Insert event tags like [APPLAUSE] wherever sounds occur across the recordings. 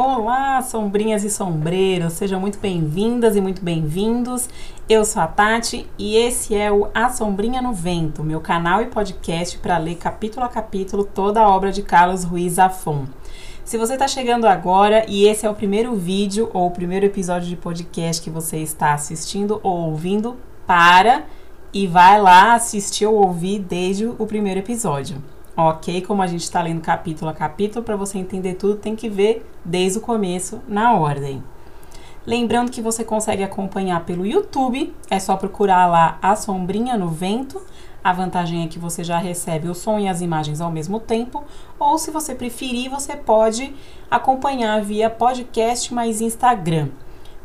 Olá, sombrinhas e sombreiros, sejam muito bem-vindas e muito bem-vindos. Eu sou a Tati e esse é o A Sombrinha no Vento, meu canal e podcast para ler capítulo a capítulo toda a obra de Carlos Ruiz Zafon. Se você está chegando agora e esse é o primeiro vídeo ou o primeiro episódio de podcast que você está assistindo ou ouvindo, para e vai lá assistir ou ouvir desde o primeiro episódio ok? Como a gente está lendo capítulo a capítulo, para você entender tudo, tem que ver desde o começo, na ordem. Lembrando que você consegue acompanhar pelo YouTube, é só procurar lá a sombrinha no vento. A vantagem é que você já recebe o som e as imagens ao mesmo tempo, ou se você preferir, você pode acompanhar via podcast mais Instagram.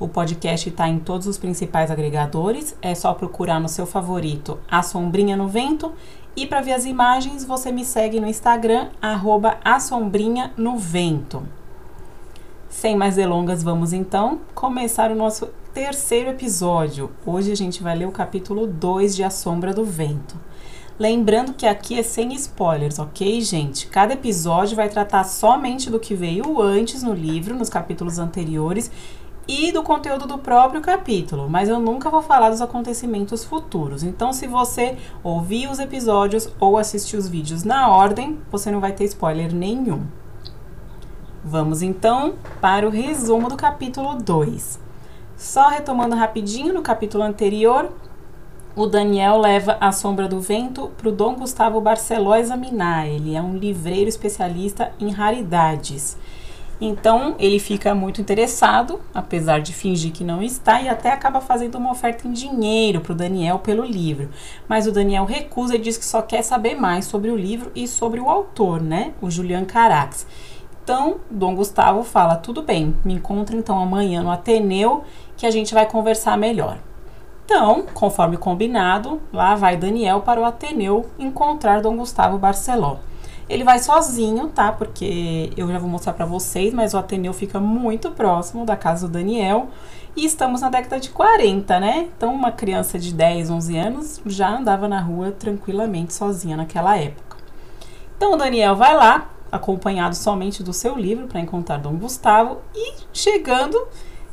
O podcast está em todos os principais agregadores, é só procurar no seu favorito A Sombrinha no Vento e para ver as imagens, você me segue no Instagram, arroba assombrinha no vento. Sem mais delongas, vamos então começar o nosso terceiro episódio. Hoje a gente vai ler o capítulo 2 de A Sombra do Vento. Lembrando que aqui é sem spoilers, ok, gente? Cada episódio vai tratar somente do que veio antes no livro, nos capítulos anteriores, e do conteúdo do próprio capítulo, mas eu nunca vou falar dos acontecimentos futuros. Então, se você ouvir os episódios ou assistir os vídeos na ordem, você não vai ter spoiler nenhum. Vamos então para o resumo do capítulo 2. Só retomando rapidinho no capítulo anterior, o Daniel leva a sombra do vento para o Dom Gustavo Barceló examinar. Ele é um livreiro especialista em raridades. Então ele fica muito interessado, apesar de fingir que não está, e até acaba fazendo uma oferta em dinheiro para o Daniel pelo livro. Mas o Daniel recusa e diz que só quer saber mais sobre o livro e sobre o autor, né? O Julian Carax. Então, Dom Gustavo fala: tudo bem, me encontre então amanhã no Ateneu que a gente vai conversar melhor. Então, conforme combinado, lá vai Daniel para o Ateneu encontrar Dom Gustavo Barceló. Ele vai sozinho, tá? Porque eu já vou mostrar para vocês, mas o Ateneu fica muito próximo da casa do Daniel. E estamos na década de 40, né? Então, uma criança de 10, 11 anos já andava na rua tranquilamente sozinha naquela época. Então, o Daniel vai lá, acompanhado somente do seu livro, para encontrar Dom Gustavo. E chegando,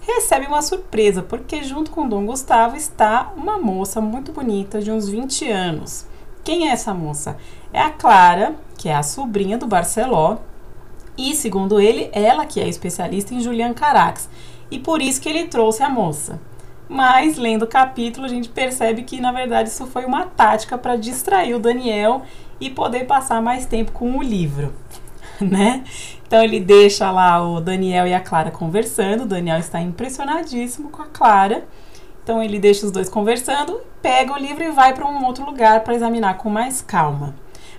recebe uma surpresa, porque junto com Dom Gustavo está uma moça muito bonita, de uns 20 anos. Quem é essa moça? É a Clara, que é a sobrinha do Barceló, e segundo ele, ela que é especialista em Julian Carax, e por isso que ele trouxe a moça. Mas lendo o capítulo, a gente percebe que na verdade isso foi uma tática para distrair o Daniel e poder passar mais tempo com o livro, [LAUGHS] né? Então ele deixa lá o Daniel e a Clara conversando. O Daniel está impressionadíssimo com a Clara. Então ele deixa os dois conversando, pega o livro e vai para um outro lugar para examinar com mais calma.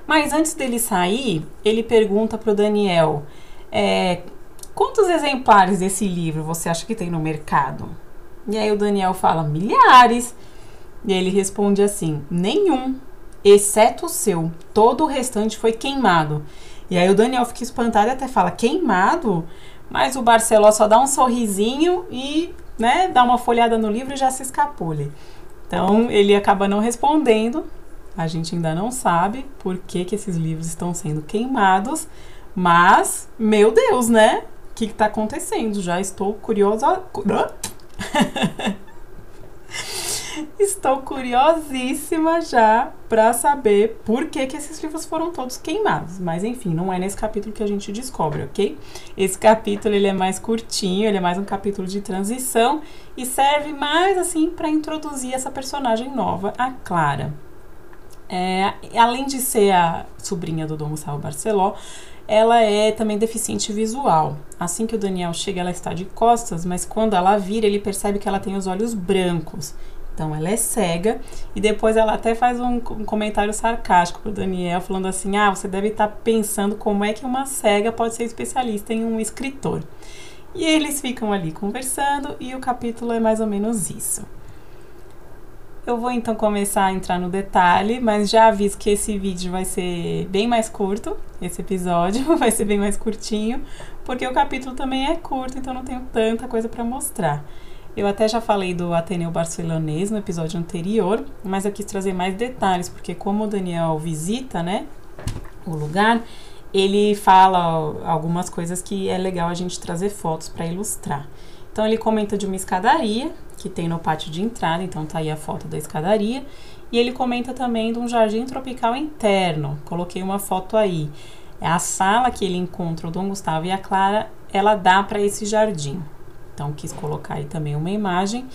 Mas antes dele sair, ele pergunta para o Daniel: é, quantos exemplares desse livro você acha que tem no mercado? E aí o Daniel fala: milhares. E ele responde assim: nenhum, exceto o seu. Todo o restante foi queimado. E aí o Daniel fica espantado e até fala: queimado? Mas o Barceló só dá um sorrisinho e né, dá uma folhada no livro e já se escapule. Então ele acaba não respondendo. A gente ainda não sabe por que, que esses livros estão sendo queimados, mas, meu Deus, né? O que está acontecendo? Já estou curiosa. [LAUGHS] Estou curiosíssima já para saber por que, que esses livros foram todos queimados. Mas enfim, não é nesse capítulo que a gente descobre, ok? Esse capítulo ele é mais curtinho, ele é mais um capítulo de transição e serve mais assim para introduzir essa personagem nova, a Clara. É, além de ser a sobrinha do Dom Gustavo Barceló, ela é também deficiente visual. Assim que o Daniel chega, ela está de costas, mas quando ela vira, ele percebe que ela tem os olhos brancos. Então ela é cega e depois ela até faz um, comentário sarcástico pro Daniel, falando assim: "Ah, você deve estar tá pensando como é que uma cega pode ser especialista em um escritor". E eles ficam ali conversando e o capítulo é mais ou menos isso. Eu vou então começar a entrar no detalhe, mas já aviso que esse vídeo vai ser bem mais curto, esse episódio [LAUGHS] vai ser bem mais curtinho, porque o capítulo também é curto, então não tenho tanta coisa para mostrar. Eu até já falei do Ateneu Barcelonês no episódio anterior, mas eu quis trazer mais detalhes, porque como o Daniel visita, né, o lugar, ele fala algumas coisas que é legal a gente trazer fotos para ilustrar. Então ele comenta de uma escadaria que tem no pátio de entrada, então tá aí a foto da escadaria. E ele comenta também de um jardim tropical interno. Coloquei uma foto aí. É a sala que ele encontra o Dom Gustavo e a Clara, ela dá para esse jardim. Então quis colocar aí também uma imagem.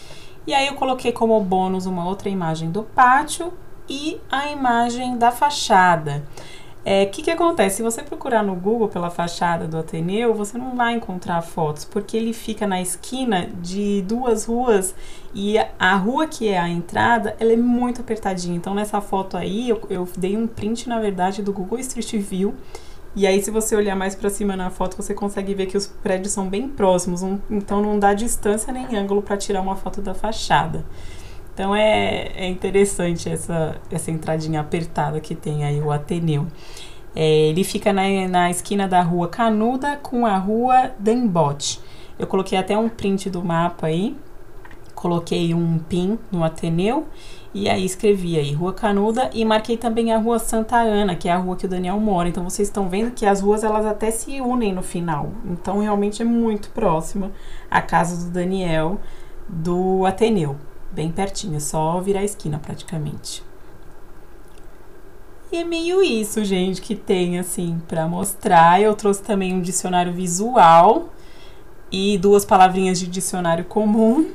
E aí eu coloquei como bônus uma outra imagem do pátio e a imagem da fachada. O é, que, que acontece? Se você procurar no Google pela fachada do Ateneu, você não vai encontrar fotos, porque ele fica na esquina de duas ruas e a rua que é a entrada, ela é muito apertadinha. Então, nessa foto aí, eu, eu dei um print, na verdade, do Google Street View. E aí, se você olhar mais para cima na foto, você consegue ver que os prédios são bem próximos, então não dá distância nem ângulo para tirar uma foto da fachada. Então é, é interessante essa, essa entradinha apertada que tem aí o Ateneu. É, ele fica na, na esquina da rua Canuda com a rua Dembote. Eu coloquei até um print do mapa aí, coloquei um pin no Ateneu e aí escrevi aí Rua Canuda e marquei também a Rua Santa Ana, que é a rua que o Daniel mora. Então vocês estão vendo que as ruas elas até se unem no final. Então realmente é muito próxima a casa do Daniel do Ateneu bem pertinho, é só virar a esquina praticamente. E é meio isso, gente, que tem assim para mostrar. Eu trouxe também um dicionário visual e duas palavrinhas de dicionário comum.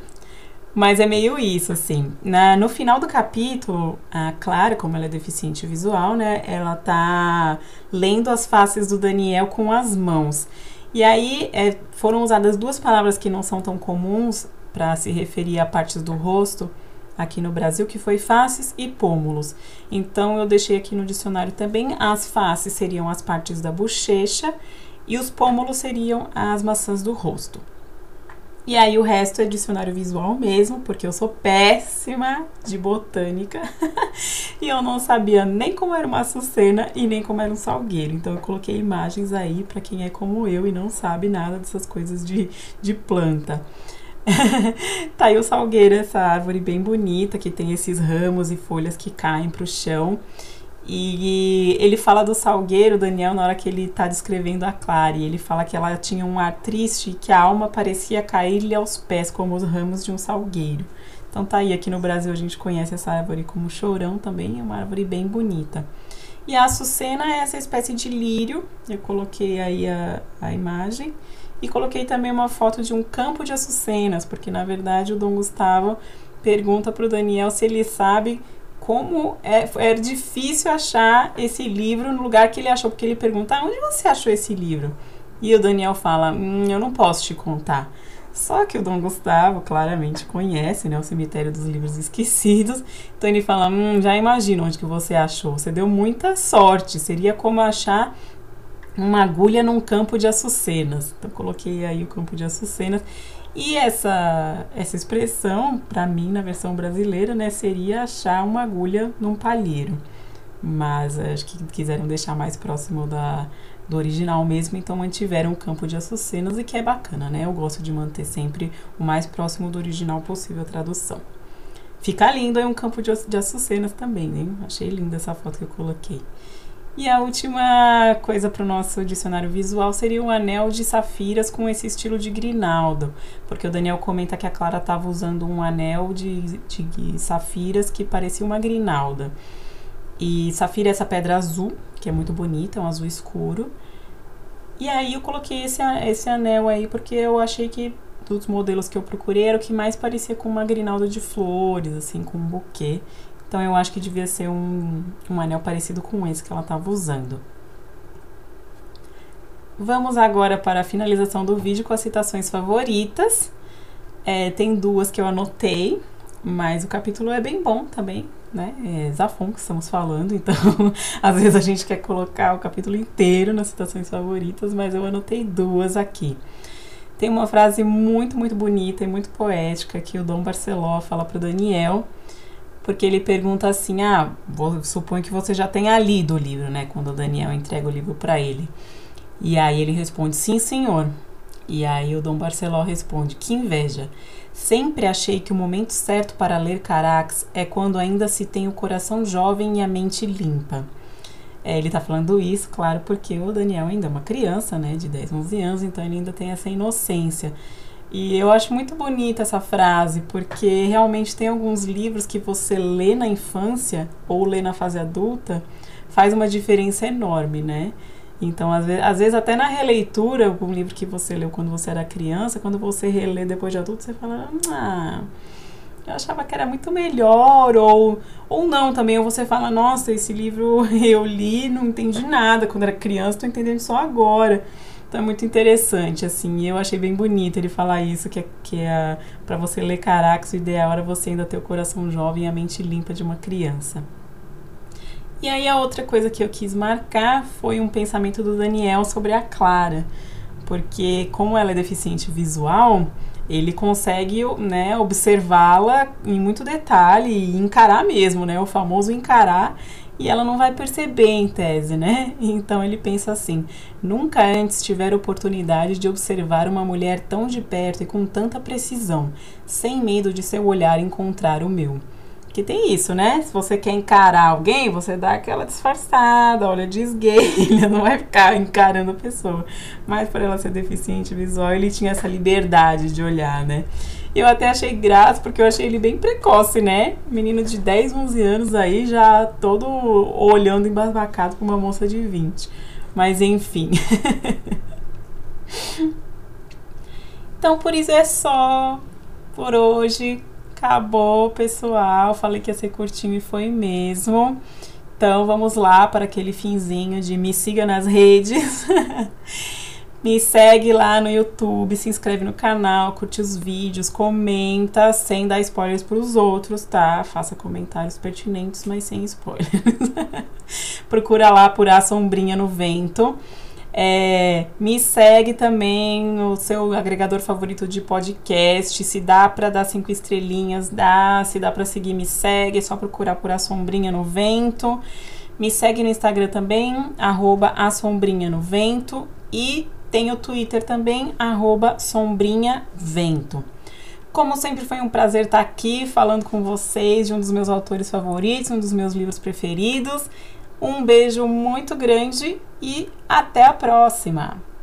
Mas é meio isso, assim. Na, no final do capítulo, a Clara, como ela é deficiente visual, né? Ela tá lendo as faces do Daniel com as mãos. E aí é, foram usadas duas palavras que não são tão comuns para se referir a partes do rosto aqui no Brasil, que foi faces e pômulos. Então eu deixei aqui no dicionário também as faces seriam as partes da bochecha e os pômulos seriam as maçãs do rosto. E aí o resto é dicionário visual mesmo, porque eu sou péssima de botânica [LAUGHS] e eu não sabia nem como era uma açucena e nem como era um salgueiro. Então eu coloquei imagens aí para quem é como eu e não sabe nada dessas coisas de, de planta. [LAUGHS] tá aí o salgueiro, essa árvore bem bonita, que tem esses ramos e folhas que caem pro chão. E ele fala do salgueiro, Daniel, na hora que ele tá descrevendo a Clara. ele fala que ela tinha um ar triste e que a alma parecia cair-lhe aos pés, como os ramos de um salgueiro. Então tá aí, aqui no Brasil a gente conhece essa árvore como chorão também, é uma árvore bem bonita. E a açucena é essa espécie de lírio, eu coloquei aí a, a imagem. E coloquei também uma foto de um campo de açucenas, porque na verdade o Dom Gustavo pergunta para o Daniel se ele sabe como é, é difícil achar esse livro no lugar que ele achou, porque ele pergunta: ah, onde você achou esse livro? E o Daniel fala: hum, eu não posso te contar. Só que o Dom Gustavo claramente conhece né, o cemitério dos livros esquecidos. Então ele fala: hum, já imagino onde que você achou. Você deu muita sorte. Seria como achar uma agulha num campo de açucenas. Então coloquei aí o campo de açucenas. E essa essa expressão, para mim, na versão brasileira, né, seria achar uma agulha num palheiro. Mas acho que quiseram deixar mais próximo da, do original mesmo, então mantiveram o campo de açucenas e que é bacana, né? Eu gosto de manter sempre o mais próximo do original possível a tradução. Fica lindo aí um campo de, açucenas também, hein? Achei linda essa foto que eu coloquei. E a última coisa para o nosso dicionário visual seria o anel de safiras com esse estilo de grinaldo, porque o Daniel comenta que a Clara estava usando um anel de, de safiras que parecia uma grinalda. E safira é essa pedra azul, que é muito bonita, é um azul escuro. E aí eu coloquei esse, esse anel aí porque eu achei que dos modelos que eu procurei era o que mais parecia com uma grinalda de flores, assim, com um buquê. Então eu acho que devia ser um, um anel parecido com esse que ela estava usando. Vamos agora para a finalização do vídeo com as citações favoritas. É, tem duas que eu anotei, mas o capítulo é bem bom também, né? É Zafon que estamos falando, então [LAUGHS] às vezes a gente quer colocar o capítulo inteiro nas citações favoritas, mas eu anotei duas aqui. Tem uma frase muito, muito bonita e muito poética que o Dom Barceló fala para o Daniel, porque ele pergunta assim: ah, vou, suponho que você já tenha lido o livro, né? Quando o Daniel entrega o livro para ele. E aí ele responde: sim, senhor. E aí o Dom Barceló responde: que inveja. Sempre achei que o momento certo para ler Carax é quando ainda se tem o coração jovem e a mente limpa. É, ele tá falando isso, claro, porque o Daniel ainda é uma criança, né, de 10, 11 anos, então ele ainda tem essa inocência. E eu acho muito bonita essa frase, porque realmente tem alguns livros que você lê na infância ou lê na fase adulta, faz uma diferença enorme, né? Então, às vezes, às vezes, até na releitura, um livro que você leu quando você era criança, quando você relê depois de adulto, você fala, ah, eu achava que era muito melhor, ou, ou não também, ou você fala, nossa, esse livro [LAUGHS] eu li, não entendi nada quando era criança, estou entendendo só agora. Então é muito interessante, assim, eu achei bem bonito ele falar isso, que é, que é para você ler Carax, o ideal era você ainda ter o coração jovem e a mente limpa de uma criança. E aí a outra coisa que eu quis marcar foi um pensamento do Daniel sobre a Clara, porque como ela é deficiente visual, ele consegue né, observá-la em muito detalhe e encarar mesmo, né? O famoso encarar e ela não vai perceber em tese, né? Então ele pensa assim: nunca antes tivera oportunidade de observar uma mulher tão de perto e com tanta precisão, sem medo de seu olhar encontrar o meu. Que tem isso, né? Se você quer encarar alguém, você dá aquela disfarçada, olha de [LAUGHS] não vai ficar encarando a pessoa. Mas por ela ser deficiente visual, ele tinha essa liberdade de olhar, né? Eu até achei graça, porque eu achei ele bem precoce, né? Menino de 10, 11 anos aí, já todo olhando embasbacado para uma moça de 20. Mas enfim. [LAUGHS] então por isso é só por hoje. Acabou, pessoal. Falei que ia ser curtinho e foi mesmo. Então vamos lá para aquele finzinho de me siga nas redes. [LAUGHS] me segue lá no YouTube, se inscreve no canal, curte os vídeos, comenta, sem dar spoilers para os outros, tá? Faça comentários pertinentes, mas sem spoilers. [LAUGHS] Procura lá por A Sombrinha no Vento. É, me segue também no seu agregador favorito de podcast. Se dá para dar cinco estrelinhas, dá. Se dá para seguir, me segue. É só procurar por A Sombrinha no Vento. Me segue no Instagram também, arroba A Sombrinha no Vento. E tem o Twitter também, arroba Sombrinha Vento. Como sempre, foi um prazer estar aqui falando com vocês de um dos meus autores favoritos, um dos meus livros preferidos. Um beijo muito grande e até a próxima!